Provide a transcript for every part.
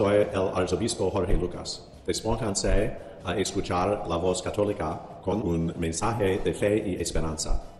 Soy el arzobispo Jorge Lucas. Despónganse a escuchar la voz católica con un mensaje de fe y esperanza.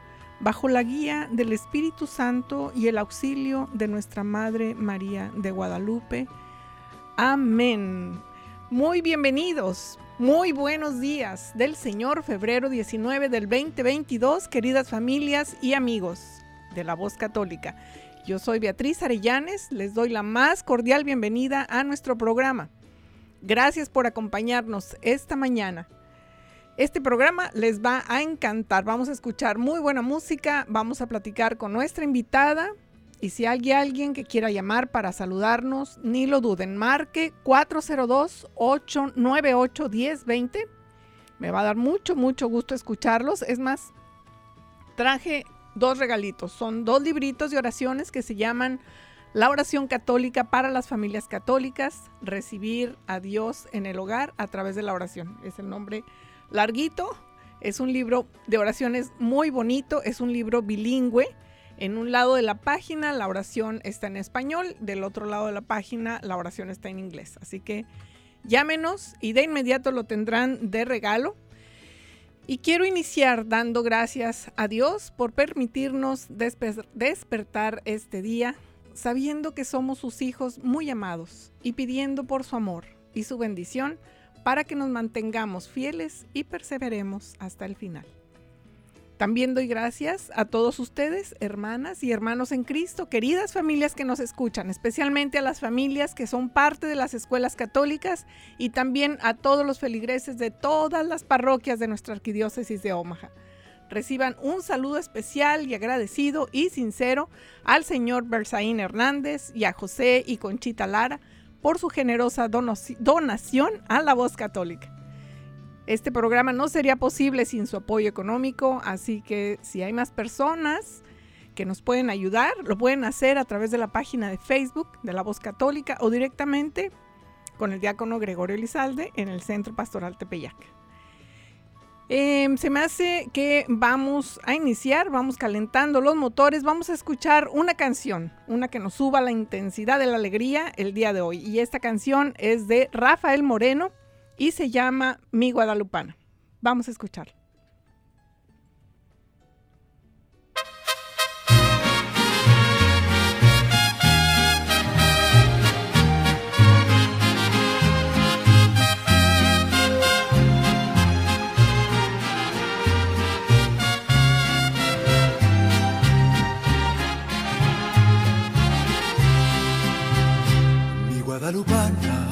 bajo la guía del Espíritu Santo y el auxilio de nuestra Madre María de Guadalupe. Amén. Muy bienvenidos, muy buenos días del Señor, febrero 19 del 2022, queridas familias y amigos de la Voz Católica. Yo soy Beatriz Arellanes, les doy la más cordial bienvenida a nuestro programa. Gracias por acompañarnos esta mañana este programa les va a encantar. Vamos a escuchar muy buena música, vamos a platicar con nuestra invitada. Y si hay alguien que quiera llamar para saludarnos, ni lo duden, marque 402-898-1020. Me va a dar mucho, mucho gusto escucharlos. Es más, traje dos regalitos. Son dos libritos de oraciones que se llaman La oración católica para las familias católicas, recibir a Dios en el hogar a través de la oración. Es el nombre larguito. Es un libro de oraciones muy bonito, es un libro bilingüe. En un lado de la página la oración está en español, del otro lado de la página la oración está en inglés. Así que llámenos y de inmediato lo tendrán de regalo. Y quiero iniciar dando gracias a Dios por permitirnos despertar este día, sabiendo que somos sus hijos muy amados y pidiendo por su amor y su bendición para que nos mantengamos fieles y perseveremos hasta el final. También doy gracias a todos ustedes, hermanas y hermanos en Cristo, queridas familias que nos escuchan, especialmente a las familias que son parte de las escuelas católicas y también a todos los feligreses de todas las parroquias de nuestra arquidiócesis de Omaha. Reciban un saludo especial y agradecido y sincero al señor Bersaín Hernández y a José y Conchita Lara, por su generosa donación a la voz católica. Este programa no sería posible sin su apoyo económico, así que si hay más personas que nos pueden ayudar, lo pueden hacer a través de la página de Facebook de la Voz Católica o directamente con el diácono Gregorio Elizalde en el Centro Pastoral Tepeyac. Em, se me hace que vamos a iniciar, vamos calentando los motores, vamos a escuchar una canción, una que nos suba la intensidad de la alegría el día de hoy. Y esta canción es de Rafael Moreno y se llama Mi Guadalupana. Vamos a escucharla. Guadalupana,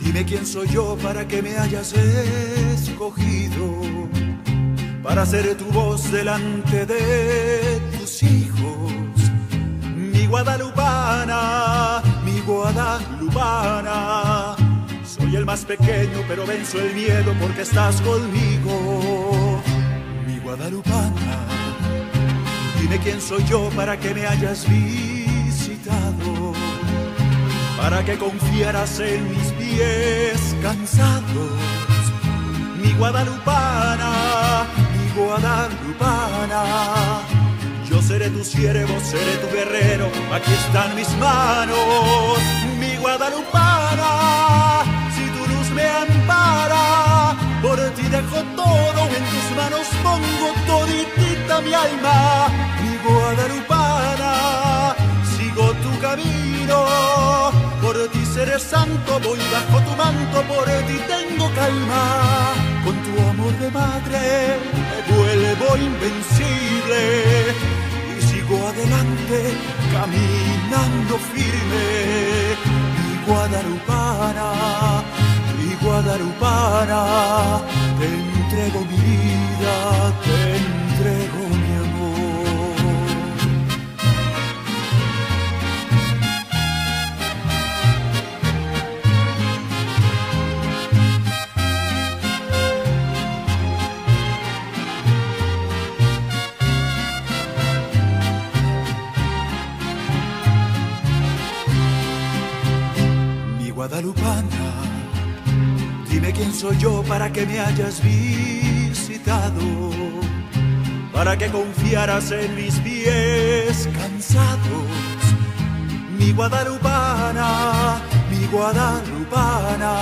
dime quién soy yo para que me hayas escogido, para ser tu voz delante de tus hijos. Mi Guadalupana, mi Guadalupana, soy el más pequeño pero venzo el miedo porque estás conmigo. Mi Guadalupana, dime quién soy yo para que me hayas visto para que confiaras en mis pies cansados. Mi guadalupana, mi guadalupana. Yo seré tu siervo, seré tu guerrero, aquí están mis manos, mi guadalupana, si tu luz me ampara, por ti dejo todo, en tus manos pongo toditita mi alma, mi guadalupana, sigo tu camino, por ti seré santo, voy bajo tu manto, por ti tengo calma, con tu amor de madre me vuelvo invencible y sigo adelante caminando firme. Mi guadalupana, mi guadalupana, te entrego mi vida, guadalupana, dime quién soy yo para que me hayas visitado, para que confiaras en mis pies cansados. Mi guadalupana, mi guadalupana,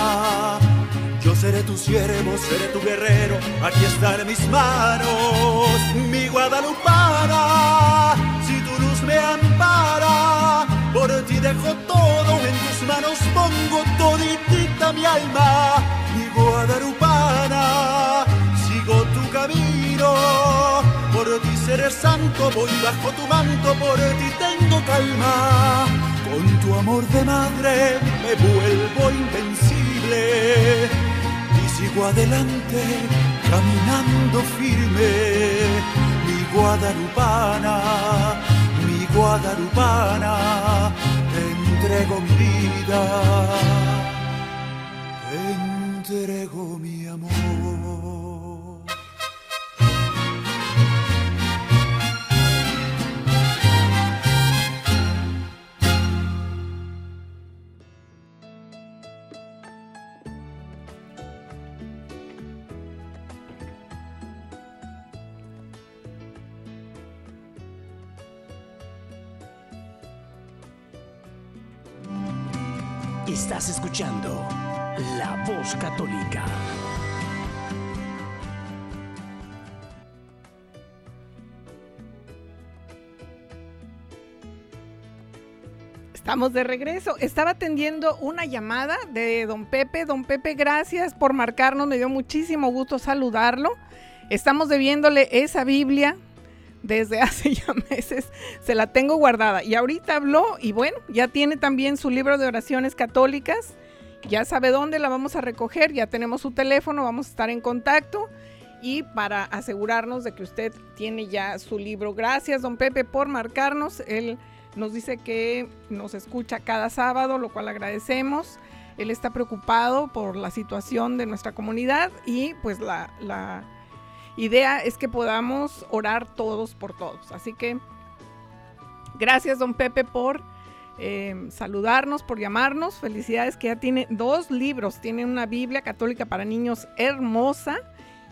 yo seré tu siervo, seré tu guerrero, aquí están mis manos. Mi guadalupana, si tu luz me ampara, ti dejo todo, en tus manos pongo toditita mi alma. Mi guadalupana, sigo tu camino, por ti seré santo, voy bajo tu manto, por ti tengo calma. Con tu amor de madre me vuelvo invencible y sigo adelante caminando firme. Mi guadalupana, mi guadalupana, entrego mi vida, te entrego mi amor. Escuchando La Voz Católica. Estamos de regreso. Estaba atendiendo una llamada de don Pepe. Don Pepe, gracias por marcarnos. Me dio muchísimo gusto saludarlo. Estamos debiéndole esa Biblia desde hace ya meses. Se la tengo guardada. Y ahorita habló y bueno, ya tiene también su libro de oraciones católicas. Ya sabe dónde la vamos a recoger. Ya tenemos su teléfono. Vamos a estar en contacto. Y para asegurarnos de que usted tiene ya su libro. Gracias, don Pepe, por marcarnos. Él nos dice que nos escucha cada sábado, lo cual agradecemos. Él está preocupado por la situación de nuestra comunidad y pues la, idea es que podamos orar todos por todos. Así que gracias, don Pepe, por eh, saludarnos, por llamarnos. Felicidades que ya tiene dos libros. Tiene una Biblia católica para niños hermosa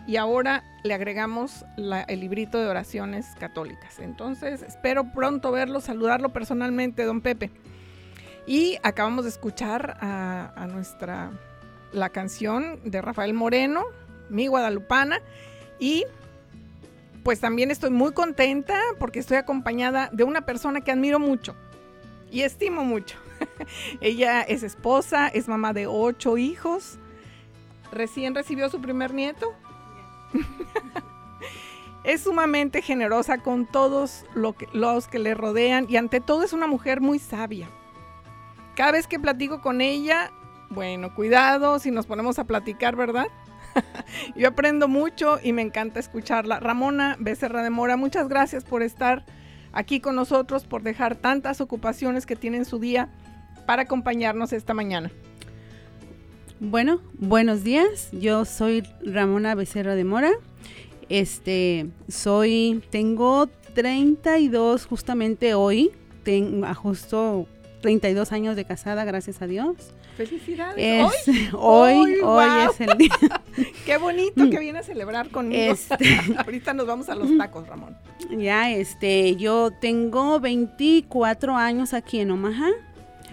y ahora le agregamos el librito de oraciones católicas. Entonces, espero pronto verlo, saludarlo personalmente, don Pepe. Y acabamos de escuchar a, a nuestra, la canción de Rafael Moreno, Mi Guadalupana. Y pues también estoy muy contenta porque estoy acompañada de una persona que admiro mucho y estimo mucho. Ella es esposa, es mamá de ocho hijos, recién recibió su primer nieto. es sumamente generosa con todos los que le rodean y ante todo es una mujer muy sabia. Cada vez que platico con ella, bueno, cuidado si nos ponemos a platicar, ¿verdad? Yo aprendo mucho y me encanta escucharla. Ramona Becerra de Mora, muchas gracias por estar aquí con nosotros, por dejar tantas ocupaciones que tiene en su día para acompañarnos esta mañana. Bueno, buenos días. Yo soy Ramona Becerra de Mora. Este, soy, tengo 32 justamente hoy. Tengo justo 32 años de casada, gracias a Dios. Felicidades. hoy, hoy, es el día. Qué bonito que viene a celebrar conmigo. Este. Ahorita nos vamos a los tacos, Ramón. Ya, este, yo tengo 24 años aquí en Omaha.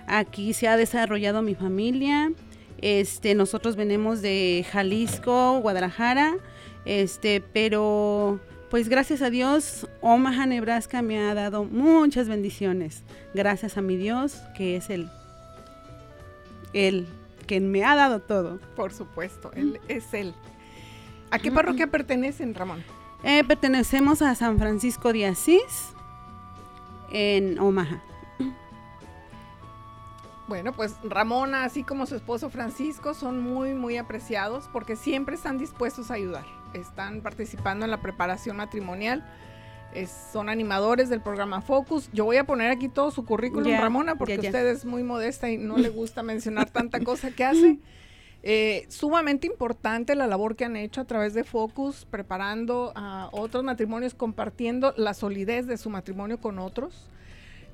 Aquí se ha desarrollado mi familia. Este, nosotros venimos de Jalisco, Guadalajara. Este, pero pues gracias a Dios, Omaha, Nebraska me ha dado muchas bendiciones. Gracias a mi Dios, que es el, el que me ha dado todo. Por supuesto, él es él. ¿A qué parroquia pertenecen, Ramón? Eh, pertenecemos a San Francisco de Asís, en Omaha. Bueno, pues Ramona, así como su esposo Francisco, son muy, muy apreciados porque siempre están dispuestos a ayudar están participando en la preparación matrimonial. Son animadores del programa Focus. Yo voy a poner aquí todo su currículum, Ramona, porque usted es muy modesta y no le gusta mencionar tanta cosa que hace. Eh, sumamente importante la labor que han hecho a través de Focus, preparando a otros matrimonios, compartiendo la solidez de su matrimonio con otros.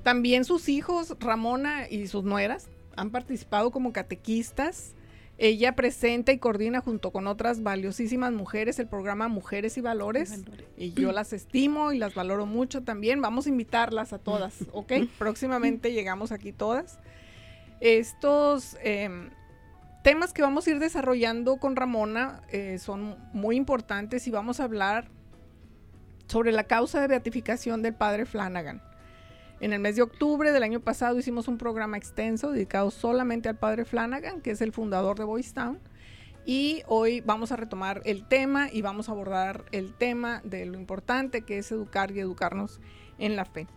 También sus hijos, Ramona y sus nueras, han participado como catequistas ella presenta y coordina junto con otras valiosísimas mujeres el programa Mujeres y Valores. Y yo las estimo y las valoro mucho también. Vamos a invitarlas a todas, ¿ok? Próximamente llegamos aquí todas. Estos em, temas que vamos a ir desarrollando con Ramona eh, son muy importantes y vamos a hablar sobre la causa de beatificación del padre Flanagan. En el mes de octubre del año pasado hicimos un programa extenso dedicado solamente al padre Flanagan, que es el fundador de Boys Town. Y hoy vamos a retomar el tema y vamos a abordar el tema de lo importante que es educar y educarnos en la fe.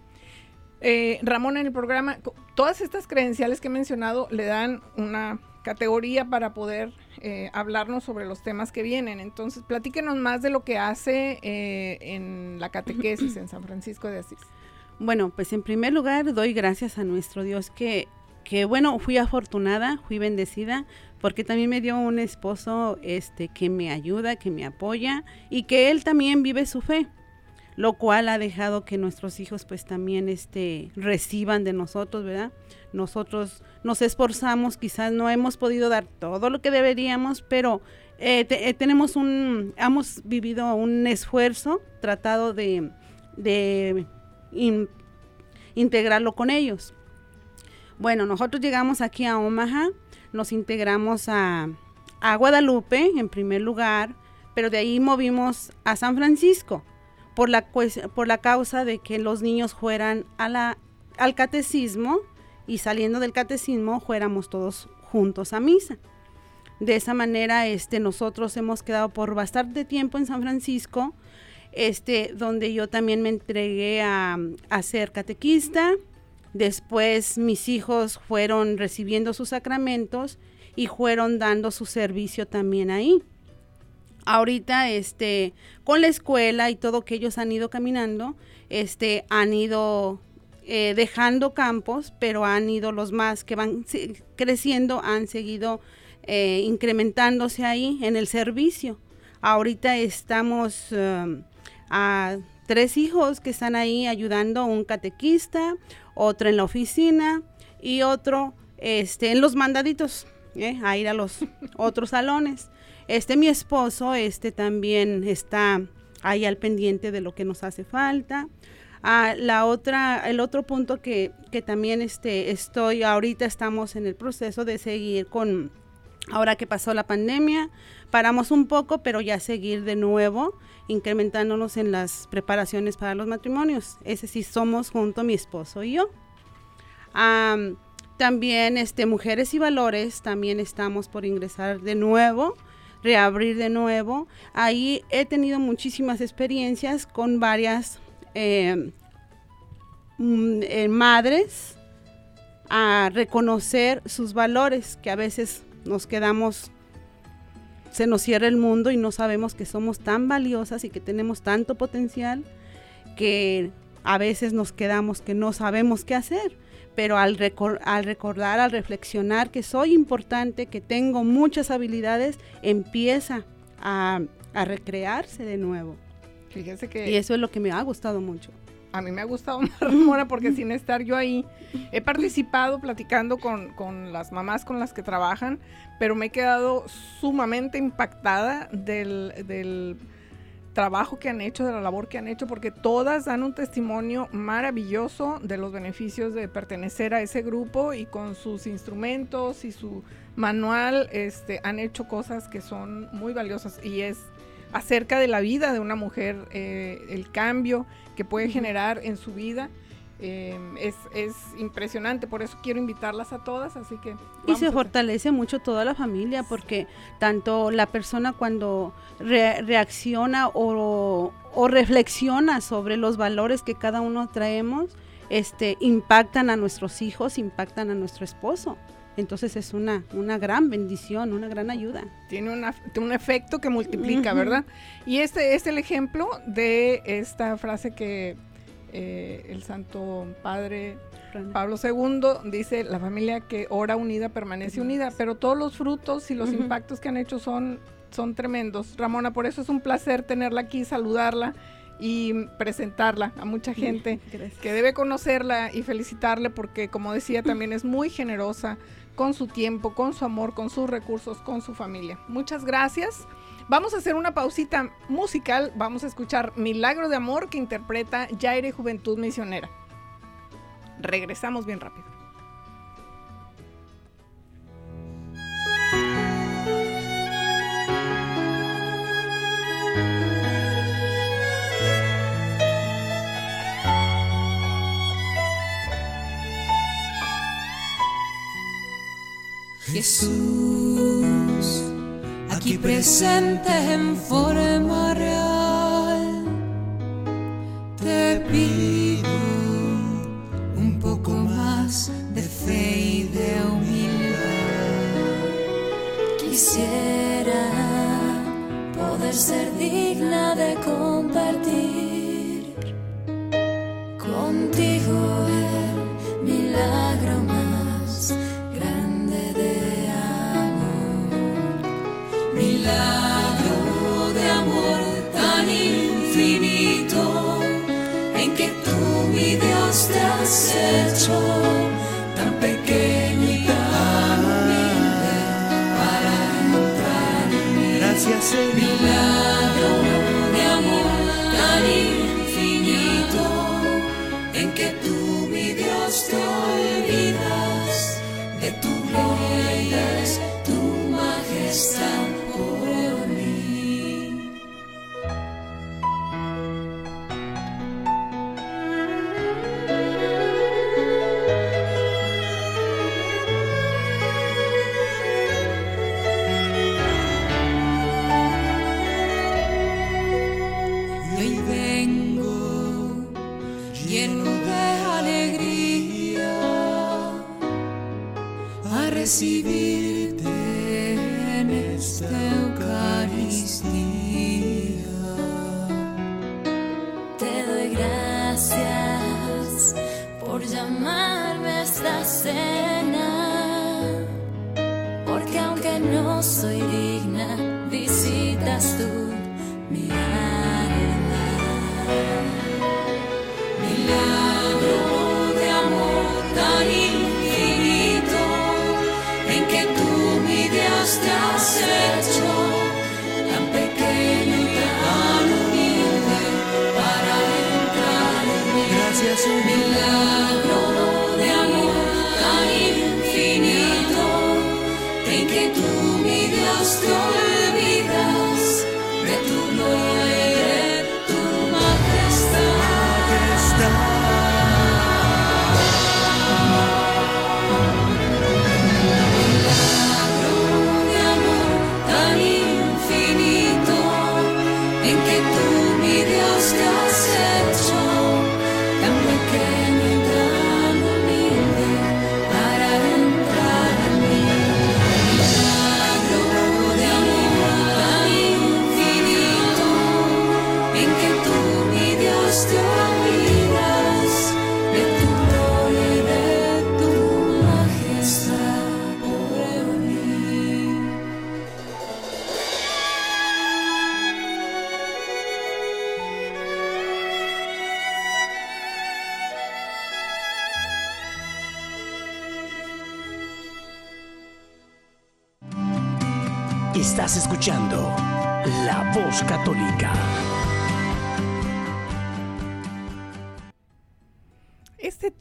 Eh, Ramón, en el programa, todas estas credenciales que he mencionado le dan una categoría para poder eh, hablarnos sobre los temas que vienen. Entonces, platíquenos más de lo que hace eh, en la catequesis en San Francisco de Asís. Bueno, pues en primer lugar doy gracias a nuestro Dios que, que bueno, fui afortunada, fui bendecida, porque también me dio un esposo este, que me ayuda, que me apoya y que él también vive su fe lo cual ha dejado que nuestros hijos pues también este reciban de nosotros, ¿verdad? Nosotros nos esforzamos, quizás no hemos podido dar todo lo que deberíamos, pero eh, eh, tenemos un, hemos vivido un esfuerzo tratado de, de integrarlo con ellos. Bueno, nosotros llegamos aquí a Omaha, nos integramos a, Guadalupe en primer lugar, pero de ahí movimos a San Francisco por la, por la causa de que los niños fueran a al catecismo y saliendo del catecismo fuéramos todos juntos a misa. De esa manera, este, nosotros hemos quedado por bastante tiempo en San Francisco este, donde yo también me entregué a, ser catequista. Después mis hijos fueron recibiendo sus sacramentos y fueron dando su servicio también ahí. Ahorita, este, con la escuela y todo que ellos han ido caminando, este, han ido eh, dejando campos, pero han ido los más que van creciendo, han seguido eh, incrementándose ahí en el servicio. Ahorita estamos um, a tres hijos que están ahí ayudando, un catequista, otro en la oficina y otro este, en los mandaditos, ¿eh? a ir a los otros salones. Este, mi esposo, este también está ahí al pendiente de lo que nos hace falta. Ah, la otra, el otro punto que, que también este, estoy, ahorita estamos en el proceso de seguir con, ahora que pasó la pandemia, paramos un poco, pero ya seguir de nuevo incrementándonos en las preparaciones para los matrimonios. Ese sí somos junto mi esposo y yo. también este, Mujeres y Valores, también estamos por ingresar de nuevo, reabrir de nuevo. Ahí he tenido muchísimas experiencias con varias eh, mm, eh, madres a reconocer sus valores, que a veces nos quedamos se nos cierra el mundo y no sabemos que somos tan valiosas y que tenemos tanto potencial que a veces nos quedamos que no sabemos qué hacer, pero al, al recordar, al reflexionar que soy importante, que tengo muchas habilidades, empieza a, a recrearse de nuevo. Fíjese que... Y eso es lo que me ha gustado mucho a mí me ha gustado Ramona porque sin estar yo ahí, he participado platicando con, con, las mamás con las que trabajan, pero me he quedado sumamente impactada del, del, trabajo que han hecho, de la labor que han hecho, porque todas dan un testimonio maravilloso de los beneficios de pertenecer a ese grupo y con sus instrumentos y su manual este, han hecho cosas que son muy valiosas. Y es acerca de la vida de una mujer, eh, el cambio que puede generar en su vida. Em, es, es, impresionante, por eso quiero invitarlas a todas, así que... Y se fortalece mucho toda la familia, porque tanto la persona cuando reacciona o, o, reflexiona sobre los valores que cada uno traemos, este, impactan a nuestros hijos, impactan a nuestro esposo. Entonces es una, una gran bendición, una gran ayuda. Tiene un efecto que multiplica, ¿verdad? Y este es el ejemplo de esta frase que eh, el Santo Padre Pablo II dice, la familia que ora unida permanece unida, pero todos los frutos y los impactos que han hecho son, son tremendos. Ramona, por eso es un placer tenerla aquí, saludarla y presentarla a mucha gente que debe conocerla y felicitarle porque, como decía, también es muy generosa con su tiempo, con su amor, con sus recursos, con su familia. Muchas gracias. Vamos a hacer una pausita musical. Vamos a escuchar Milagro de Amor que interpreta Jaire Juventud Misionera. Regresamos bien rápido. Jesús, aquí presente en forma real, te pido un poco más de fe y de humildad. Quisiera poder ser digna de compartir mí. Gracias, Milagro de amor tan infinito en que tú, mi Dios, te olvidas de tu gloria, tu majestad.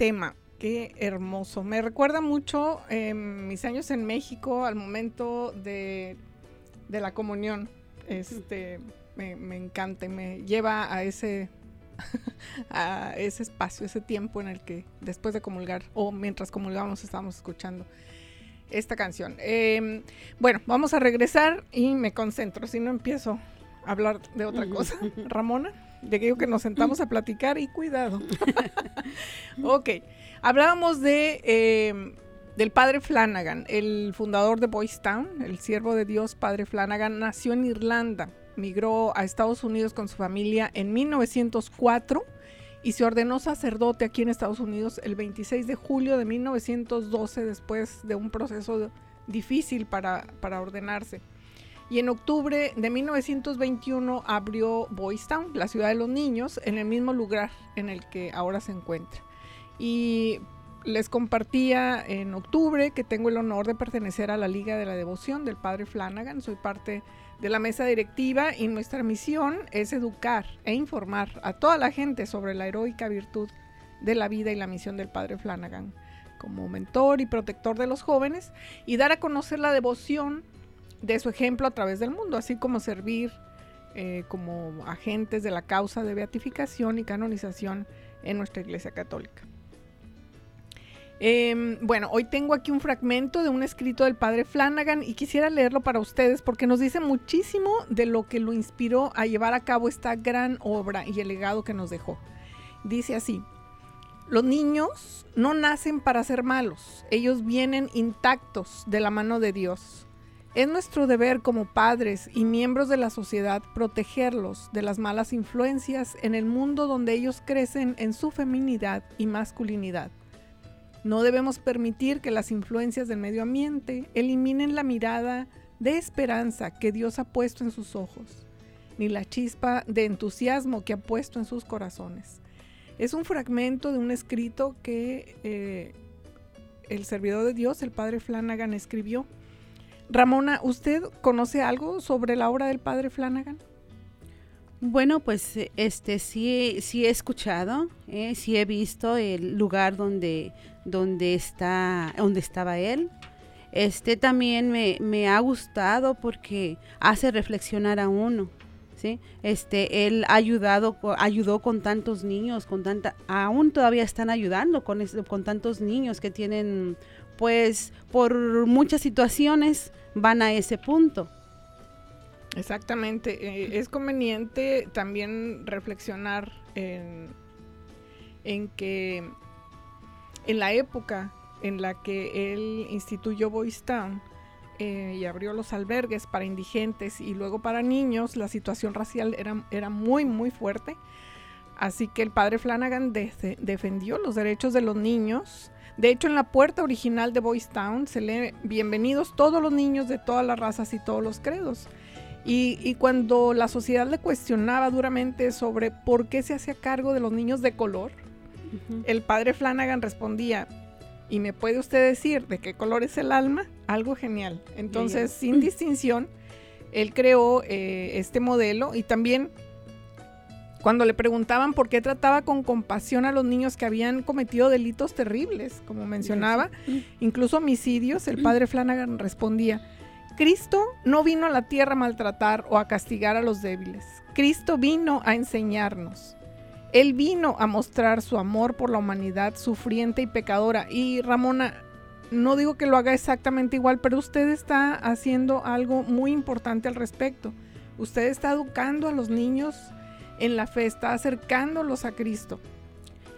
Tema, qué hermoso. Me recuerda mucho eh, mis años en México al momento de, de la comunión. Este, me, me encanta y me lleva a ese, a ese espacio, ese tiempo en el que después de comulgar o mientras comulgamos estábamos escuchando esta canción. Eh, bueno, vamos a regresar y me concentro, si no empiezo a hablar de otra cosa. Ramona, de que digo que nos sentamos a platicar y cuidado. ok, hablábamos de eh, del padre Flanagan, el fundador de Boys Town, el siervo de Dios, padre Flanagan, nació en Irlanda, migró a Estados Unidos con su familia en 1904 y se ordenó sacerdote aquí en Estados Unidos el 26 de julio de 1912 después de un proceso difícil para, para ordenarse. Y en octubre de 1921 abrió Boys Town, la ciudad de los niños, en el mismo lugar en el que ahora se encuentra. Y les compartía en octubre que tengo el honor de pertenecer a la Liga de la Devoción del Padre Flanagan. Soy parte de la mesa directiva y nuestra misión es educar e informar a toda la gente sobre la heroica virtud de la vida y la misión del Padre Flanagan como mentor y protector de los jóvenes y dar a conocer la devoción de su ejemplo a través del mundo, así como servir eh, como agentes de la causa de beatificación y canonización en nuestra Iglesia Católica. Eh, bueno, hoy tengo aquí un fragmento de un escrito del padre Flanagan y quisiera leerlo para ustedes porque nos dice muchísimo de lo que lo inspiró a llevar a cabo esta gran obra y el legado que nos dejó. Dice así, los niños no nacen para ser malos, ellos vienen intactos de la mano de Dios. Es nuestro deber como padres y miembros de la sociedad protegerlos de las malas influencias en el mundo donde ellos crecen en su feminidad y masculinidad. No debemos permitir que las influencias del medio ambiente eliminen la mirada de esperanza que Dios ha puesto en sus ojos, ni la chispa de entusiasmo que ha puesto en sus corazones. Es un fragmento de un escrito que eh, el servidor de Dios, el padre Flanagan, escribió. Ramona, ¿usted conoce algo sobre la obra del padre Flanagan? Bueno, pues este sí, sí he escuchado, eh, sí he visto el lugar donde, donde está, donde estaba él. Este también me, me ha gustado porque hace reflexionar a uno. ¿sí? Este, él ha ayudado, ayudó con tantos niños, con tanta, aún todavía están ayudando con, con tantos niños que tienen, pues, por muchas situaciones van a ese punto. Exactamente. Eh, es conveniente también reflexionar en, en que en la época en la que él instituyó Boys Town eh, y abrió los albergues para indigentes y luego para niños, la situación racial era, era muy, muy fuerte. Así que el padre Flanagan de- defendió los derechos de los niños. De hecho, en la puerta original de Boys Town se lee bienvenidos todos los niños de todas las razas y todos los credos. Y, y cuando la sociedad le cuestionaba duramente sobre por qué se hacía cargo de los niños de color, el padre Flanagan respondía, ¿y me puede usted decir de qué color es el alma? Algo genial. Entonces, sin distinción, él creó eh, este modelo y también cuando le preguntaban por qué trataba con compasión a los niños que habían cometido delitos terribles, como mencionaba, incluso homicidios, el padre Flanagan respondía, Cristo no vino a la tierra a maltratar o a castigar a los débiles. Cristo vino a enseñarnos. Él vino a mostrar su amor por la humanidad sufriente y pecadora. Y Ramona, no digo que lo haga exactamente igual, pero usted está haciendo algo muy importante al respecto. Usted está educando a los niños en la fe, está acercándolos a Cristo.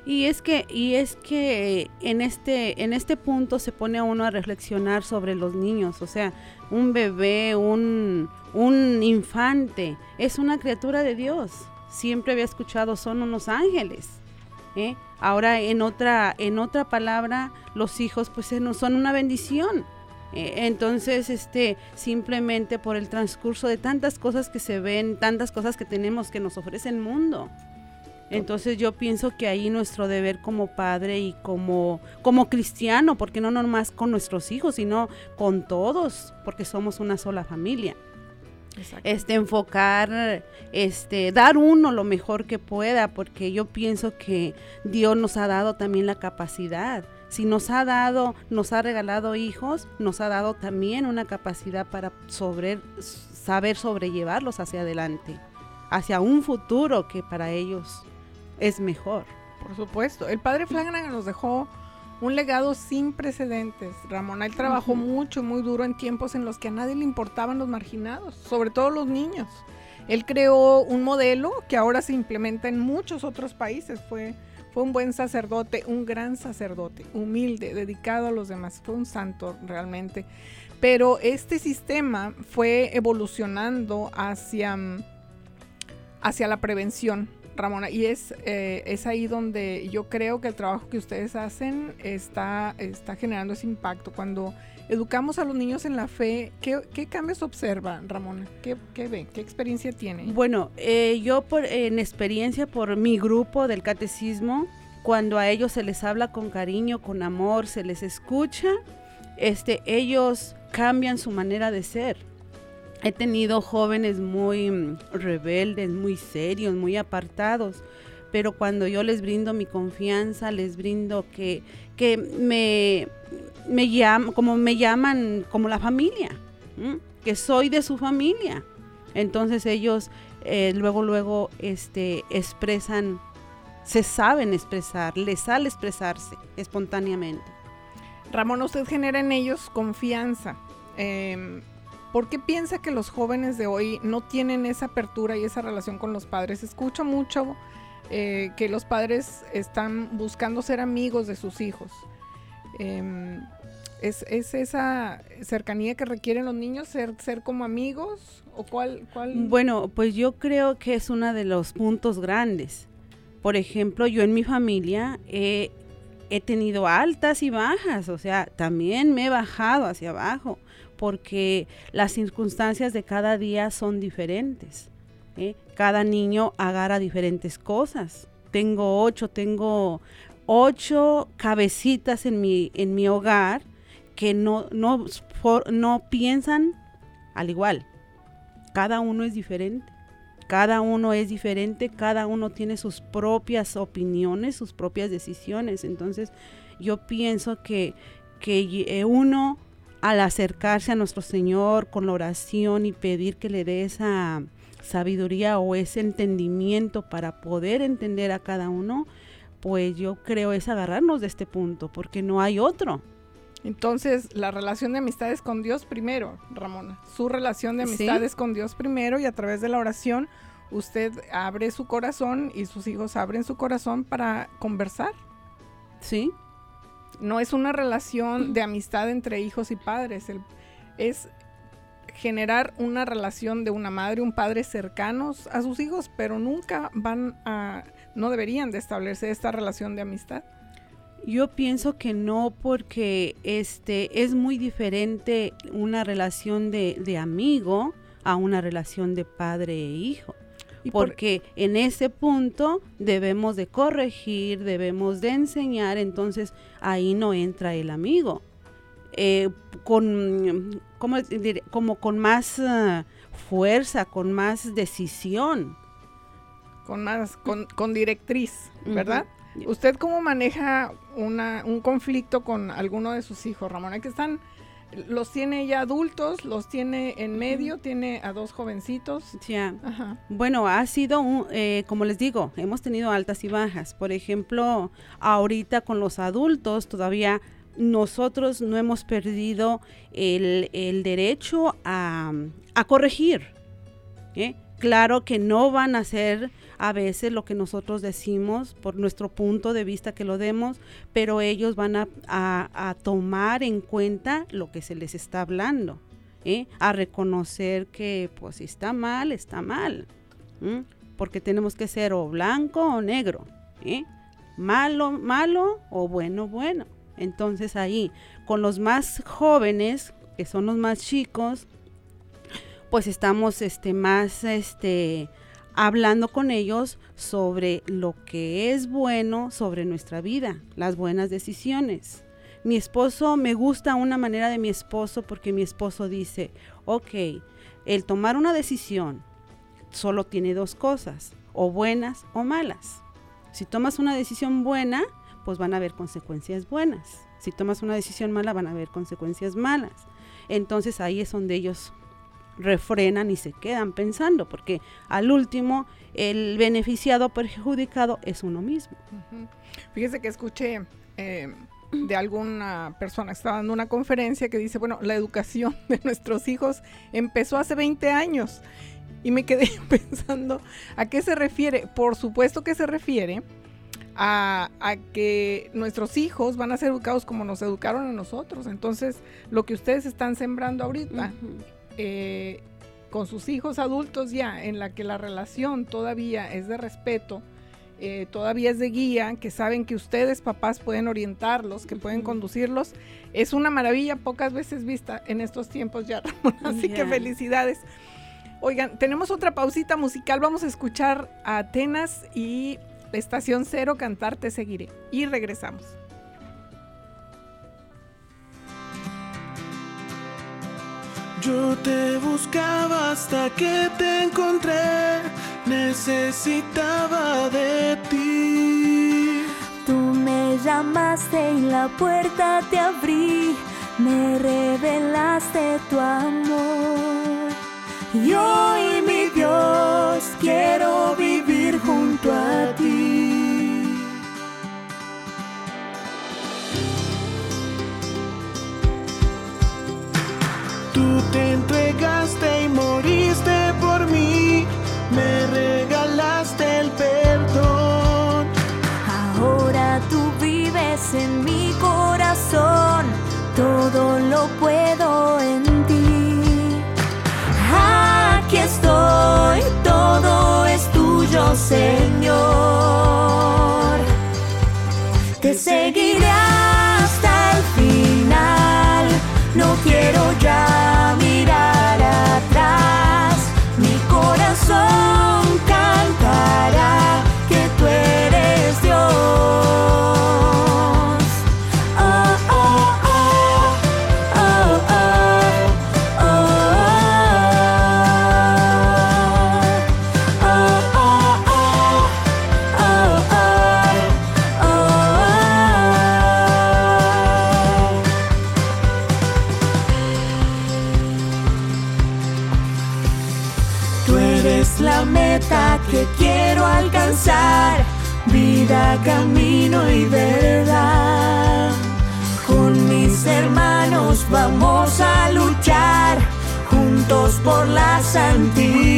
Y es que, y es que en este, en este punto se pone uno a reflexionar sobre los niños. O sea, un bebé, un, un infante, es una criatura de Dios. Siempre había escuchado, son unos ángeles. ¿eh? Ahora en otra, en otra palabra, los hijos pues son una bendición. Eh, entonces, este, simplemente por el transcurso de tantas cosas que se ven, tantas cosas que tenemos que nos ofrece el mundo, Entonces yo pienso que ahí nuestro deber como padre y como, como cristiano, porque no nomás con nuestros hijos, sino con todos, porque somos una sola familia. Este, enfocar, este, dar uno lo mejor que pueda, porque yo pienso que Dios nos ha dado también la capacidad. Si nos ha dado, nos ha regalado hijos, nos ha dado también una capacidad para sobre, saber sobrellevarlos hacia adelante, hacia un futuro que para ellos es mejor. Por supuesto. El padre Flanagan nos dejó un legado sin precedentes. Ramón, él trabajó mucho, muy duro en tiempos en los que a nadie le importaban los marginados, sobre todo los niños. Él creó un modelo que ahora se implementa en muchos otros países. Fue, fue un buen sacerdote, un gran sacerdote, humilde, dedicado a los demás. Fue un santo realmente. Pero este sistema fue evolucionando hacia, hacia la prevención Ramona, y es, eh, es ahí donde yo creo que el trabajo que ustedes hacen está, está generando ese impacto. Cuando educamos a los niños en la fe, ¿qué, cambios observa, Ramona? ¿Qué, ¿Qué, ve? ¿Qué experiencia tiene? Bueno, eh, yo por, en experiencia por mi grupo del catecismo, cuando a ellos se les habla con cariño, con amor, se les escucha, este, ellos cambian su manera de ser He tenido jóvenes muy mm, rebeldes, muy serios, muy apartados, pero cuando yo les brindo mi confianza, les brindo que, que me, me llaman, como me llaman, como la familia, que soy de su familia. Entonces ellos eh, luego, luego este, expresan, se saben expresar, les sale expresarse espontáneamente. Ramón, usted genera en ellos confianza. Em, ¿Por qué piensa que los jóvenes de hoy no tienen esa apertura y esa relación con los padres? Escucho mucho eh, que los padres están buscando ser amigos de sus hijos. Em, ¿es, esa cercanía que requieren los niños, ser, ser como amigos? ¿O cuál, cuál? Bueno, pues yo creo que es uno de los puntos grandes. Por ejemplo, yo en mi familia he tenido altas y bajas, o sea, también me he bajado hacia abajo porque las circunstancias de cada día son diferentes. ¿eh? Cada niño agarra diferentes cosas. Tengo ocho, tengo ocho cabecitas en mi, en mi hogar que no, no, no piensan al igual. Cada uno es diferente. Cada uno es diferente, cada uno tiene sus propias opiniones, sus propias decisiones. Entonces, yo pienso que, que eh, uno al acercarse a nuestro Señor con la oración y pedir que le dé esa sabiduría o ese entendimiento para poder entender a cada uno, pues yo creo es agarrarnos de este punto, porque no hay otro. Entonces, la relación de amistad es con Dios primero, Ramona. Su relación de amistad es con Dios primero y a través de la oración usted abre su corazón y sus hijos abren su corazón para conversar. Sí, no es una relación de amistad entre hijos y padres, es generar una relación de una madre y un padre cercanos a sus hijos, pero nunca van a, no deberían de establecer esta relación de amistad. Yo pienso que no, porque este es muy diferente una relación de, de amigo a una relación de padre e hijo porque en ese punto debemos de corregir, debemos de enseñar, entonces ahí no entra el amigo. Eh, con, como con más eh, fuerza, con más decisión. Con más, con, directriz, ¿verdad? ¿Usted cómo maneja una, un conflicto con alguno de sus hijos, Ramón? que están los tiene ya adultos, los tiene en medio, tiene a dos jovencitos. Ya. Bueno, ha sido, eh, como les digo, hemos tenido altas y bajas. Por ejemplo, ahorita con los adultos todavía nosotros no hemos perdido el, derecho a, a corregir. ¿eh? Claro que no van a ser a veces lo que nosotros decimos por nuestro punto de vista que lo demos, pero ellos van a, tomar en cuenta lo que se les está hablando, ¿eh? a reconocer que pues si está mal, está mal, porque tenemos que ser o blanco o negro, ¿eh? malo, malo o bueno, bueno. Entonces ahí, con los más jóvenes, que son los más chicos, pues estamos este, más este, hablando con ellos sobre lo que es bueno sobre nuestra vida, las buenas decisiones. Mi esposo, me gusta una manera de mi esposo porque mi esposo dice, ok, el tomar una decisión solo tiene dos cosas, o buenas o malas. Si tomas una decisión buena, pues van a haber consecuencias buenas. Si tomas una decisión mala, van a haber consecuencias malas. Entonces ahí es donde ellos refrenan y se quedan pensando, porque al último el beneficiado perjudicado es uno mismo. Fíjese que escuché eh, de alguna persona que estaba dando una conferencia que dice, bueno, la educación de nuestros hijos empezó hace 20 años. Y me quedé pensando, ¿a qué se refiere? Por supuesto que se refiere a, a, que nuestros hijos van a ser educados como nos educaron a nosotros. Entonces, lo que ustedes están sembrando ahorita, uh -huh. Eh, con sus hijos adultos ya, en la que la relación todavía es de respeto, eh, todavía es de guía, que saben que ustedes papás pueden orientarlos, que pueden conducirlos, es una maravilla pocas veces vista en estos tiempos ya, Ramón. Así yeah. que felicidades. Oigan, tenemos otra pausita musical, vamos a escuchar a Atenas y la Estación Cero cantar Te Seguiré. Y regresamos. Yo te buscaba hasta que te encontré, necesitaba de ti. Tú me llamaste y la puerta te abrí, me revelaste tu amor. Y hoy, mi Dios, quiero vivir junto a ti. Te entregaste y moriste por mí, me regalaste el perdón. Ahora tú vives en mi corazón, todo lo puedo en ti. santidad.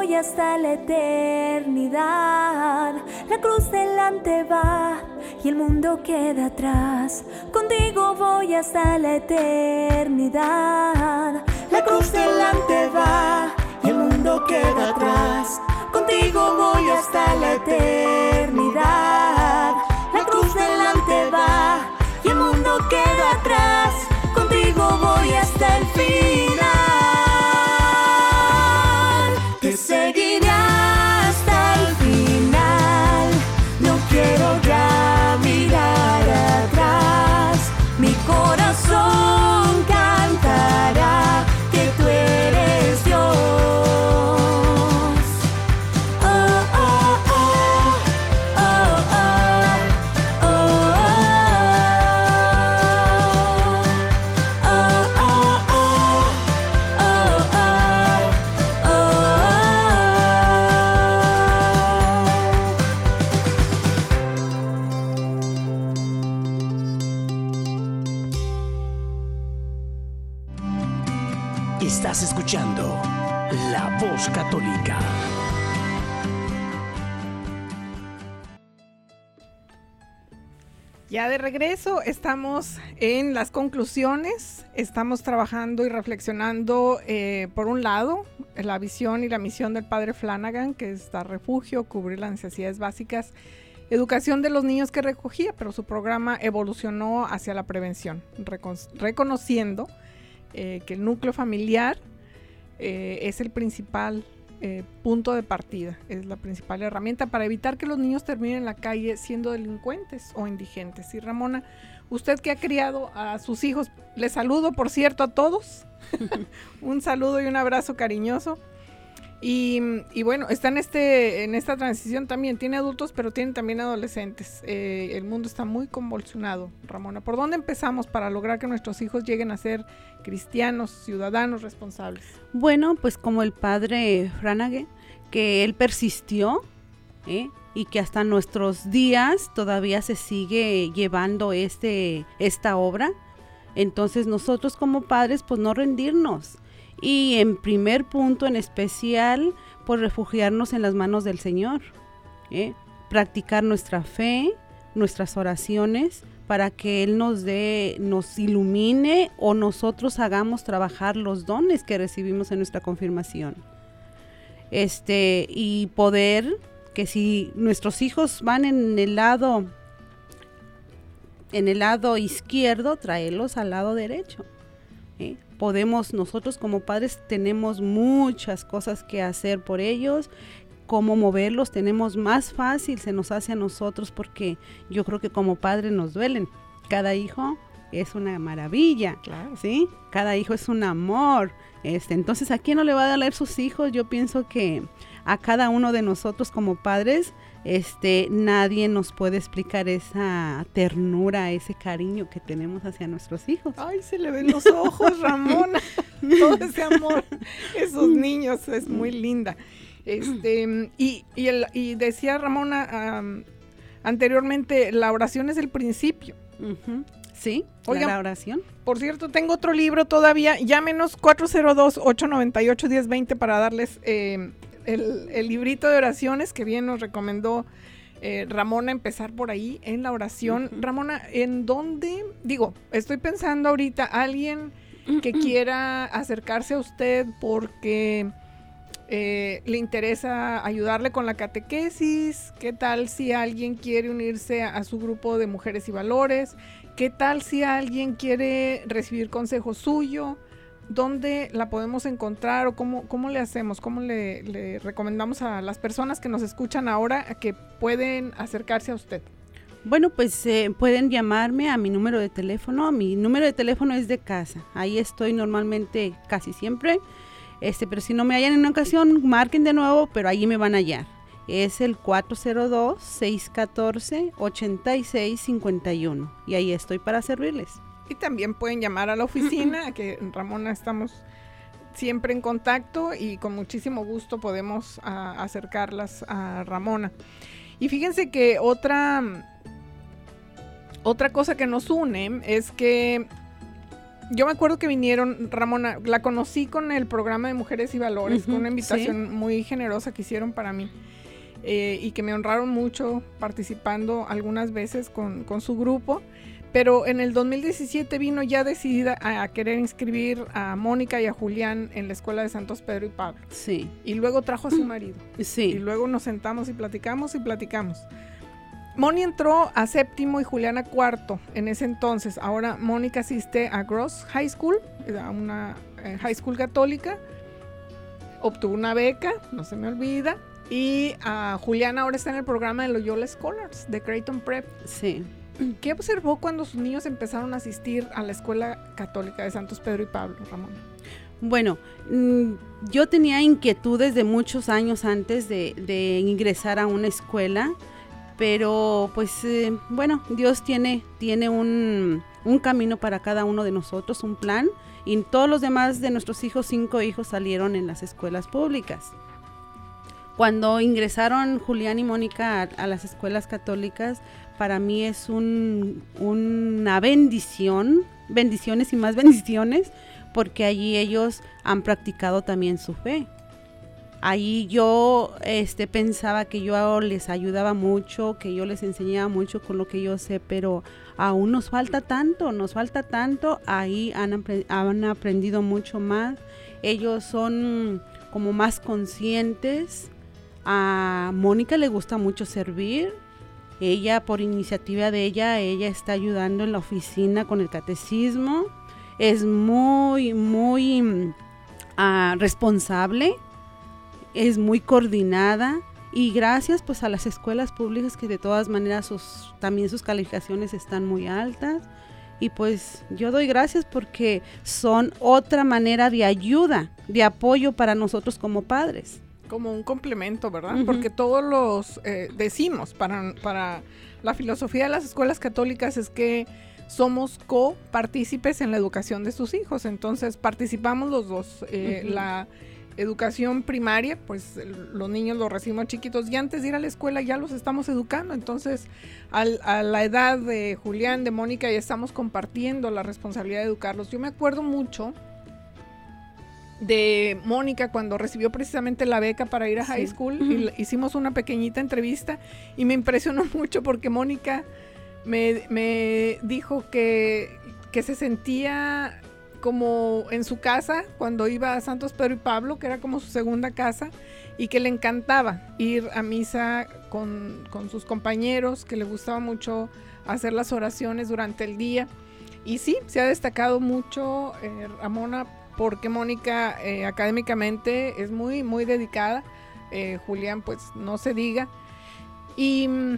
Hasta la eternidad. La cruz delante va y el mundo queda atrás. Contigo voy hasta la eternidad. La cruz delante va y el mundo queda atrás. Contigo voy hasta la eternidad. Ya de regreso, estamos en las conclusiones, estamos trabajando y reflexionando, eh, por un lado, la visión y la misión del padre Flanagan, que es dar refugio, cubrir las necesidades básicas, educación de los niños que recogía, pero su programa evolucionó hacia la prevención, recon- reconociendo eh, que el núcleo familiar eh, es el principal eh, punto de partida, es la principal herramienta para evitar que los niños terminen en la calle siendo delincuentes o indigentes. Y Ramona, usted que ha criado a sus hijos, les saludo por cierto a todos, un saludo y un abrazo cariñoso. Y, bueno, está en, este, en esta transición también, tiene adultos, pero tiene también adolescentes. Eh, el mundo está muy convulsionado, Ramona. ¿Por dónde empezamos para lograr que nuestros hijos lleguen a ser cristianos, ciudadanos responsables? Bueno, pues como el padre Franage, que él persistió ¿eh? y que hasta nuestros días todavía se sigue llevando este, esta obra. Entonces nosotros como padres, pues no rendirnos. Y en primer punto en especial, pues refugiarnos en las manos del Señor. ¿eh? Practicar nuestra fe, nuestras oraciones, para que Él nos dé, nos ilumine o nosotros hagamos trabajar los dones que recibimos en nuestra confirmación. Este, y poder que si nuestros hijos van en el lado en el lado izquierdo, traerlos al lado derecho. ¿eh? Podemos, nosotros como padres tenemos muchas cosas que hacer por ellos, cómo moverlos, tenemos más fácil, se nos hace a nosotros porque yo creo que como padres nos duelen. Cada hijo es una maravilla, Claro. ¿sí? Cada hijo es un amor. Este, entonces, ¿a quién no le va a doler sus hijos? Yo pienso que a cada uno de nosotros como padres, este, nadie nos puede explicar esa ternura, ese cariño que tenemos hacia nuestros hijos. Ay, se le ven los ojos, Ramona. Todo ese amor, esos niños, es muy linda. Este, y, y, el- y decía Ramona am, anteriormente, la oración es el principio. Sí, Oigan, la oración. Por cierto, tengo otro libro todavía. Llámenos 402-898-1020 para darles eh, el, el librito de oraciones que bien nos recomendó eh, Ramona empezar por ahí en la oración. Ramona, ¿en dónde? Digo, estoy pensando ahorita, alguien que quiera acercarse a usted porque eh, le interesa ayudarle con la catequesis. ¿Qué tal si alguien quiere unirse a, a su grupo de mujeres y valores? ¿Qué tal si alguien quiere recibir consejo suyo? ¿Dónde la podemos encontrar o cómo, cómo le hacemos? ¿Cómo le, recomendamos a las personas que nos escuchan ahora que pueden acercarse a usted? Bueno, pues eh, pueden llamarme a mi número de teléfono. Mi número de teléfono es de casa. Ahí estoy normalmente casi siempre. Este, pero si no me hallan en una ocasión, marquen de nuevo, pero ahí me van a hallar. Es el 402-614-8651. Y ahí estoy para servirles. Y también pueden llamar a la oficina, que en Ramona estamos siempre en contacto y con muchísimo gusto podemos ah, acercarlas a Ramona. Y fíjense que otra, otra cosa que nos une es que yo me acuerdo que vinieron, Ramona, la conocí con el programa de Mujeres y Valores, con una invitación muy generosa que hicieron para mí. eh, y que me honraron mucho participando algunas veces con, con su grupo. Pero en el 2017 vino ya decidida a, querer inscribir a Mónica y a Julián en la escuela de Santos Pedro y Pablo. Sí, Y luego trajo a su marido. Y sí. luego nos sentamos y platicamos y platicamos. Moni entró a séptimo y Julián a cuarto en ese entonces. Ahora Mónica asiste a Gross High School, a una eh, high school católica. Obtuvo una beca, no se me olvida. Y a Julián ahora está en el programa de Loyola Scholars de Creighton Prep. Sí. ¿Qué observó cuando sus niños empezaron a asistir a la escuela católica de Santos Pedro y Pablo, Ramón? Bueno, mm, yo tenía inquietudes de muchos años antes de, ingresar a una escuela, pero pues eh, bueno, Dios tiene, tiene un, un camino para cada uno de nosotros, un plan, y todos los demás de nuestros hijos, cinco hijos, salieron en las escuelas públicas. Cuando ingresaron Julián y Mónica a, a las escuelas católicas, para mí es un- una bendición, bendiciones y más bendiciones, porque allí ellos han practicado también su fe. Ahí yo este, pensaba que yo les ayudaba mucho, que yo les enseñaba mucho con lo que yo sé, pero aún nos falta tanto, nos falta tanto. Ahí han aprendido mucho más. Ellos son como más conscientes. A Mónica le gusta mucho servir. Ella, por iniciativa de ella, ella está ayudando en la oficina con el catecismo. Es muy, muy ah, responsable es muy coordinada y gracias pues a las escuelas públicas que de todas maneras sus, también sus calificaciones están muy altas y pues yo doy gracias porque son otra manera de ayuda, de apoyo para nosotros como padres. Como un complemento, ¿verdad? Porque todos los eh, decimos para, para la filosofía de las escuelas católicas es que somos copartícipes en la educación de sus hijos, entonces participamos los dos. Eh, la educación primaria, pues los niños los recibimos chiquitos y antes de ir a la escuela ya los estamos educando. Entonces, a la edad de Julián, de Mónica, ya estamos compartiendo la responsabilidad de educarlos. Yo me acuerdo mucho de Mónica cuando recibió precisamente la beca para ir a high school. y hicimos una pequeñita entrevista y me impresionó mucho porque Mónica me, me dijo que, que se sentía como en su casa cuando iba a Santos Pedro y Pablo, que era como su segunda casa, y que le encantaba ir a misa con, sus compañeros, que le gustaba mucho hacer las oraciones durante el día. Y sí, se ha destacado mucho eh, Ramona porque Mónica eh, académicamente es muy, muy dedicada. Eh, Julián, pues no se diga. Y mm,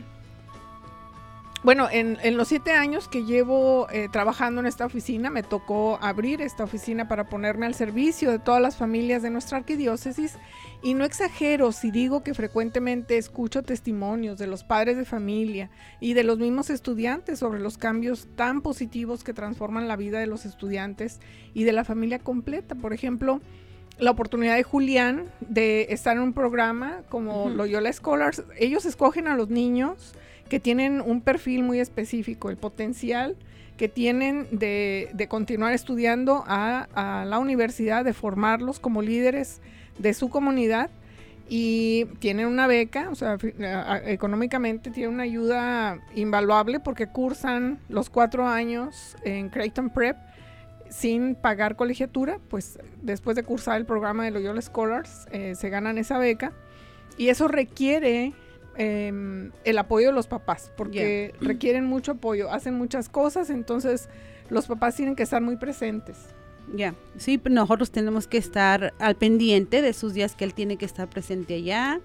bueno, en, los siete años que llevo eh, trabajando en esta oficina, me tocó abrir esta oficina para ponerme al servicio de todas las familias de nuestra arquidiócesis. Y no exagero si digo que frecuentemente escucho testimonios de los padres de familia y de los mismos estudiantes sobre los cambios tan positivos que transforman la vida de los estudiantes y de la familia completa. Por ejemplo, la oportunidad de Julián de estar en un programa como Loyola Scholars. Ellos escogen a los niños que tienen un perfil muy específico, el potencial que tienen de, continuar estudiando a, la universidad, de formarlos como líderes de su comunidad. Y tienen una beca, o sea, económicamente tienen una ayuda invaluable porque cursan los cuatro años en Creighton Prep sin pagar colegiatura, pues después de cursar el programa de Loyola Scholars eh, se ganan esa beca. Y eso requiere Em, el apoyo de los papás, porque requieren mucho apoyo, hacen muchas cosas, entonces los papás tienen que estar muy presentes. Ya, sí, nosotros tenemos que estar al pendiente de sus días que él tiene que estar presente allá.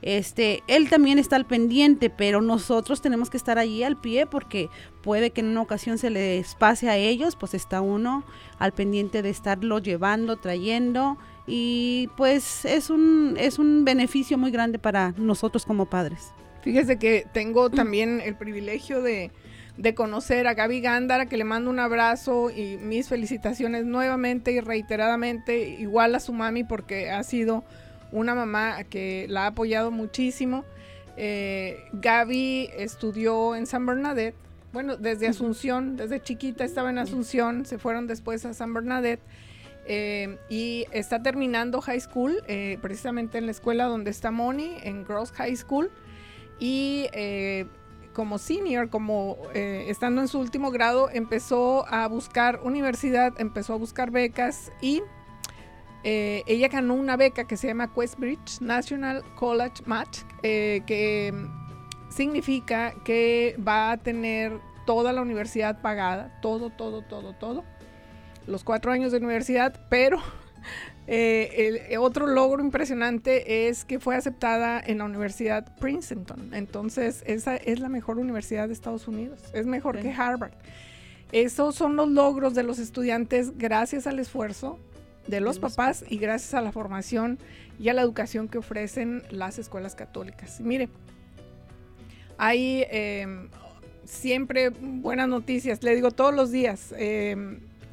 Este, él también está al pendiente, pero nosotros tenemos que estar allí al pie porque puede que en una ocasión se les pase a ellos, pues está uno al pendiente de estarlo llevando, trayendo y pues es un, es un beneficio muy grande para nosotros como padres. Fíjese que tengo también el privilegio de, conocer a Gaby Gándara, que le mando un abrazo y mis felicitaciones nuevamente y reiteradamente, igual a su mami, porque ha sido una mamá que la ha apoyado muchísimo. Eh, Gaby estudió en San Bernadette, bueno, desde Asunción, desde chiquita estaba en Asunción, se fueron después a San Bernadette eh, y está terminando high school, eh, precisamente en la escuela donde está Moni, en Gross High School. Y eh, como senior, como estando en su último grado, empezó a buscar universidad, empezó a buscar becas y ella ganó una beca que se llama Questbridge National College Match, que significa que va a tener toda la universidad pagada, todo, todo, todo, todo los cuatro años de universidad, pero eh, el, eh, otro logro impresionante es que fue aceptada en la Universidad Princeton. Entonces, esa es la mejor universidad de Estados Unidos. Es mejor que Harvard. Esos son los logros de los estudiantes gracias al esfuerzo de los, papás y gracias a la formación y a la educación que ofrecen las escuelas católicas. mire, hay em, siempre buenas noticias, le digo todos los días.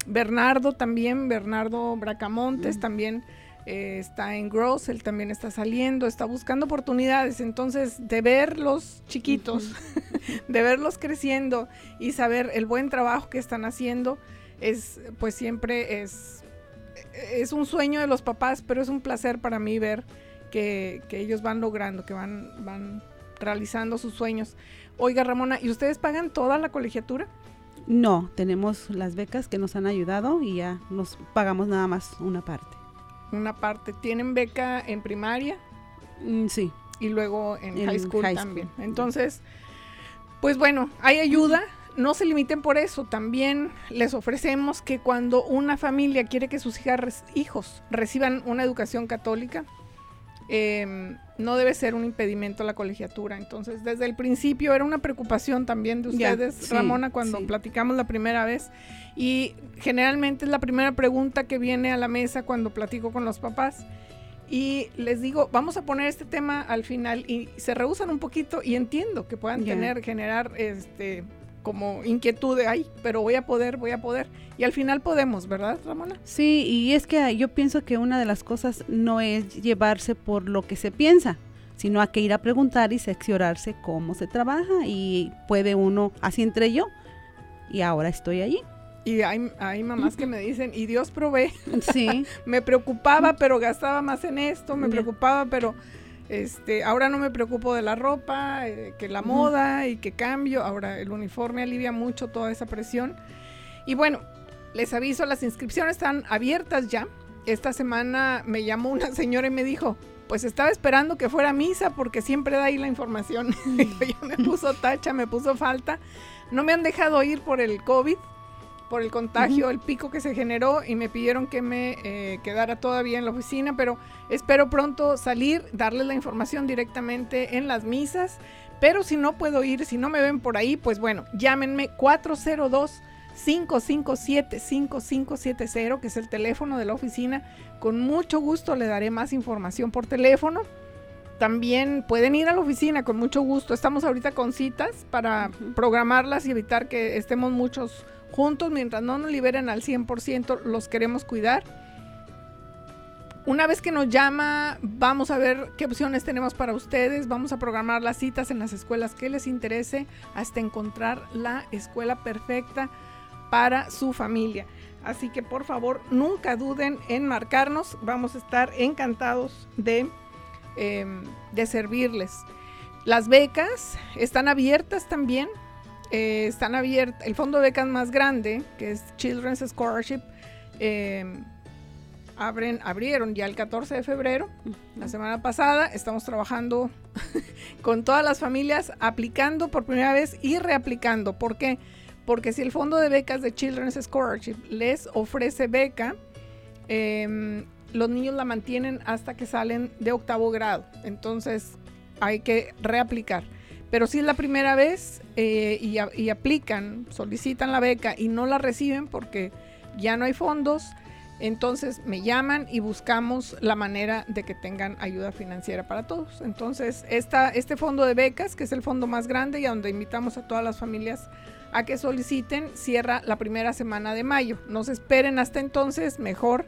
Bernardo también, Bernardo Bracamontes también eh, está en Gross, él también está saliendo, está buscando oportunidades. Entonces, de verlos chiquitos, de verlos creciendo y saber el buen trabajo que están haciendo, es pues siempre es es un sueño de los papás, pero es un placer para mí ver que, que ellos van logrando, que van, van realizando sus sueños. Oiga, Ramona, ¿y ustedes pagan toda la colegiatura? No, tenemos las becas que nos han ayudado y ya nos pagamos nada más una parte. Una parte. ¿Tienen beca en primaria? Mm, sí. y luego en, En high school high también. school. Entonces, pues bueno, hay ayuda. No se limiten por eso. También les ofrecemos que cuando una familia quiere que sus hijas, hijos reciban una educación católica, em, no debe ser un impedimento la colegiatura. Entonces, desde el principio era una preocupación también de ustedes, sí, Ramona, cuando sí. platicamos la primera vez. Y generalmente es la primera pregunta que viene a la mesa cuando platico con los papás. Y les digo, vamos a poner este tema al final y se rehusan un poquito y entiendo que puedan tener, generar este como inquietud de, ay, pero voy a poder, voy a poder. Y al final podemos, ¿verdad, Ramona? Sí, y es que yo pienso que una de las cosas no es llevarse por lo que se piensa, sino a que ir a preguntar y seccionarse cómo se trabaja y puede uno, así entre yo, y ahora estoy allí. Y hay, hay mamás que me dicen, y Dios provee. Sí, me preocupaba, pero gastaba más en esto, me preocupaba, pero este, ahora no me preocupo de la ropa, eh, que la moda y que cambio. Ahora el uniforme alivia mucho toda esa presión. Y bueno, les aviso, las inscripciones están abiertas ya. Esta semana me llamó una señora y me dijo, pues estaba esperando que fuera misa porque siempre da ahí la información. Me puso tacha, me puso falta. No me han dejado ir por el COVID, por el contagio, el pico que se generó y me pidieron que me eh, quedara todavía en la oficina, pero espero pronto salir, darles la información directamente en las misas. Pero si no puedo ir, si no me ven por ahí, pues bueno, llámenme 402 557 5570, que es el teléfono de la oficina. Con mucho gusto le daré más información por teléfono. También pueden ir a la oficina con mucho gusto. Estamos ahorita con citas para programarlas y evitar que estemos muchos juntos. Mientras no nos liberen al 100%, los queremos cuidar. Una vez que nos llama, vamos a ver qué opciones tenemos para ustedes. Vamos a programar las citas en las escuelas que les interese hasta encontrar la escuela perfecta para su familia. Así que por favor, nunca duden en marcarnos. Vamos a estar encantados de, eh, de servirles. Las becas están abiertas también. Eh, están abiertas. El fondo de becas más grande, que es Children's Scholarship, eh, abren, abrieron ya el 14 de febrero, la semana pasada. Estamos trabajando con todas las familias, aplicando por primera vez y reaplicando. ¿Por qué? Porque si el fondo de becas de Children's Scholarship les ofrece beca, em, los niños la mantienen hasta que salen de octavo grado. Entonces hay que reaplicar. Pero si es la primera vez eh, y, aplican, solicitan la beca y no la reciben porque ya no hay fondos, entonces me llaman y buscamos la manera de que tengan ayuda financiera para todos. Entonces, esta, este fondo de becas, que es el fondo más grande y a donde invitamos a todas las familias a que soliciten, cierra la primera semana de mayo. No se esperen hasta entonces, mejor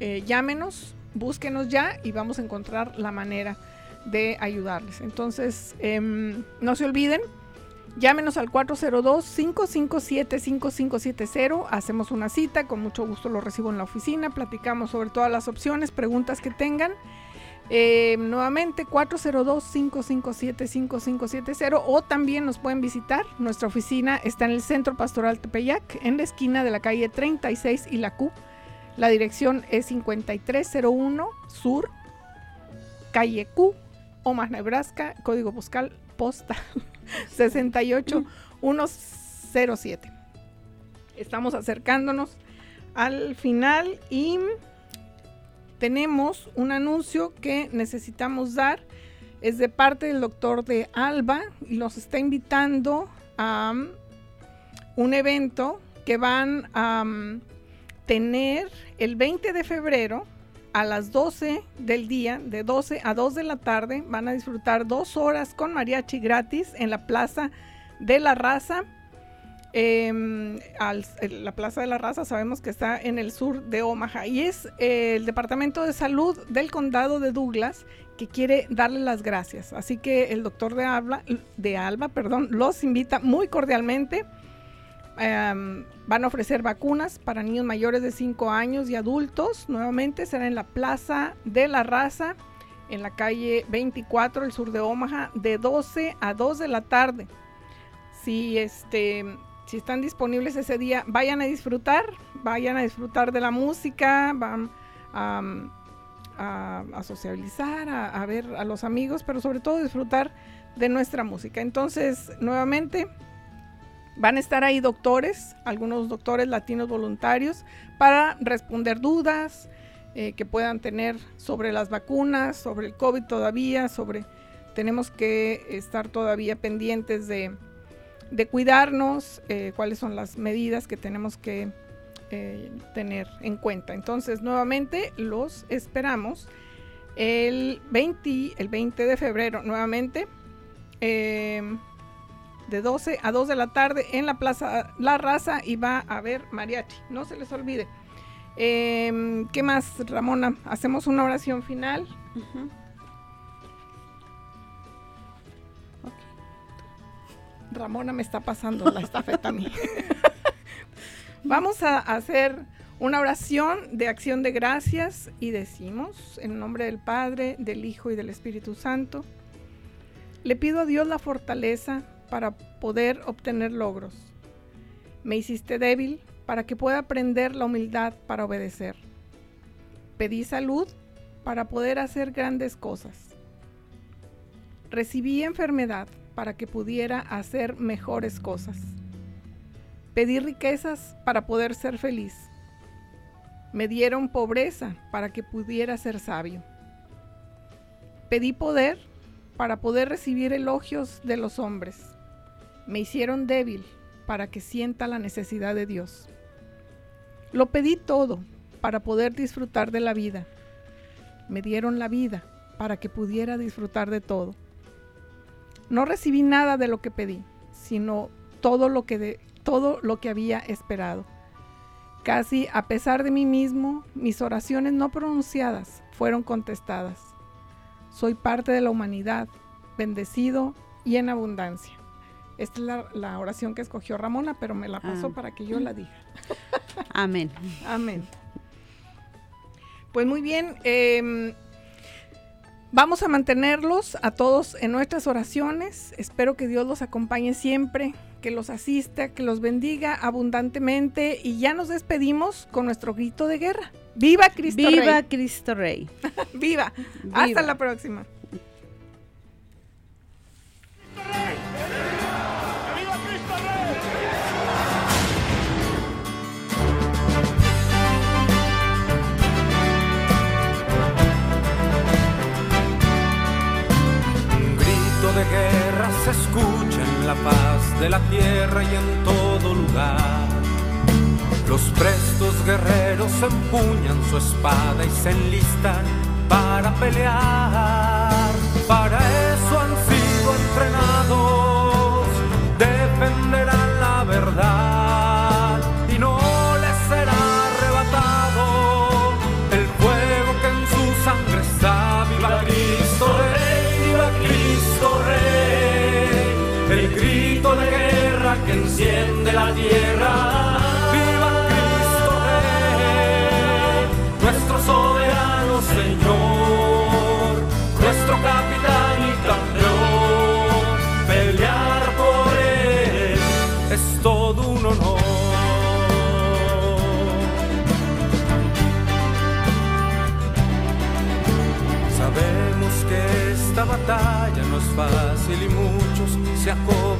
eh, llámenos, búsquenos ya y vamos a encontrar la manera de ayudarles. Entonces, em, no se olviden, llámenos al 402-557-5570, hacemos una cita, con mucho gusto lo recibo en la oficina, platicamos sobre todas las opciones, preguntas que tengan. Eh, nuevamente 402-557-5570 o también nos pueden visitar. Nuestra oficina está en el Centro Pastoral Tepeyac, en la esquina de la calle 36 y la Q. La dirección es 5301 Sur, calle Q, Omaha, Nebraska, código postal, posta 68107. Estamos acercándonos al final y tenemos un anuncio que necesitamos dar. Es de parte del doctor de Alba y nos está invitando a um, un evento que van a um, tener el 20 de febrero a las 12 del día, de 12 a 2 de la tarde. Van a disfrutar dos horas con mariachi gratis en la Plaza de la Raza. Eh, al- en la Plaza de la Raza sabemos que está en el sur de Omaha y es eh, el Departamento de Salud del Condado de Douglas que quiere darle las gracias. Así que el doctor de Alba, de Alba perdón, los invita muy cordialmente em, van a ofrecer vacunas para niños mayores de 5 años y adultos. Nuevamente será en la Plaza de la Raza, en la calle 24, el sur de Omaha, de 12 a 2 de la tarde. Si, este, si están disponibles ese día, vayan a disfrutar, vayan a disfrutar de la música, van a, a- sociabilizar, a ver a los amigos, pero sobre todo disfrutar de nuestra música. Entonces, nuevamente, van a estar ahí doctores, algunos doctores latinos voluntarios, para responder dudas eh, que puedan tener sobre las vacunas, sobre el COVID todavía, sobre tenemos que estar todavía pendientes de, de cuidarnos, eh, cuáles son las medidas que tenemos que eh, tener en cuenta. Entonces, nuevamente los esperamos el 20, el 20 de febrero, nuevamente, eh, de 12 a 2 de la tarde en la Plaza La Raza y va a haber mariachi, no se les olvide. Eh, ¿Qué más, Ramona? Hacemos una oración final. Ramona me está pasando la estafeta a mí. Vamos a hacer una oración de acción de gracias y decimos, en nombre del Padre, del Hijo y del Espíritu Santo, le pido a Dios la fortaleza para poder obtener logros. Me hiciste débil para que pueda aprender la humildad para obedecer. Pedí salud para poder hacer grandes cosas. Recibí enfermedad para que pudiera hacer mejores cosas. Pedí riquezas para poder ser feliz. Me dieron pobreza para que pudiera ser sabio. Pedí poder para poder recibir elogios de los hombres. Me hicieron débil para que sienta la necesidad de Dios. Lo pedí todo para poder disfrutar de la vida. Me dieron la vida para que pudiera disfrutar de todo. No recibí nada de lo que pedí, sino todo lo que de, todo lo que había esperado. Casi a pesar de mí mismo, mis oraciones no pronunciadas fueron contestadas. Soy parte de la humanidad, bendecido y en abundancia. Esta es la, la oración que escogió Ramona, pero me la pasó Ah. para que yo la diga. Amén. Amén. Pues muy bien, em, vamos a mantenerlos a todos en nuestras oraciones. Espero que Dios los acompañe siempre, que los asista, que los bendiga abundantemente y ya nos despedimos con nuestro grito de guerra. ¡Viva Cristo Viva Rey! Cristo Rey. ¡Viva! Hasta Viva. la próxima. Escucha en la paz de la tierra y en todo lugar. Los prestos guerreros empuñan su espada y se enlistan para pelear. Para eso grito de guerra que enciende la tierra.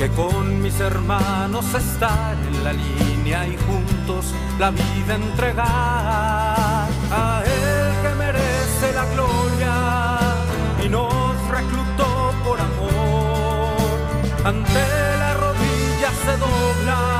que con mis hermanos estar en la línea y juntos la vida entregar a Él que merece la gloria y nos reclutó por amor. Ante la rodilla se dobla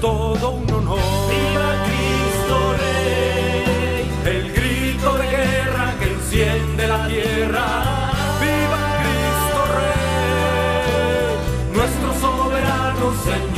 todo un honor. Viva Cristo Rey, el grito de guerra que enciende la tierra. Viva Cristo Rey, nuestro soberano Señor,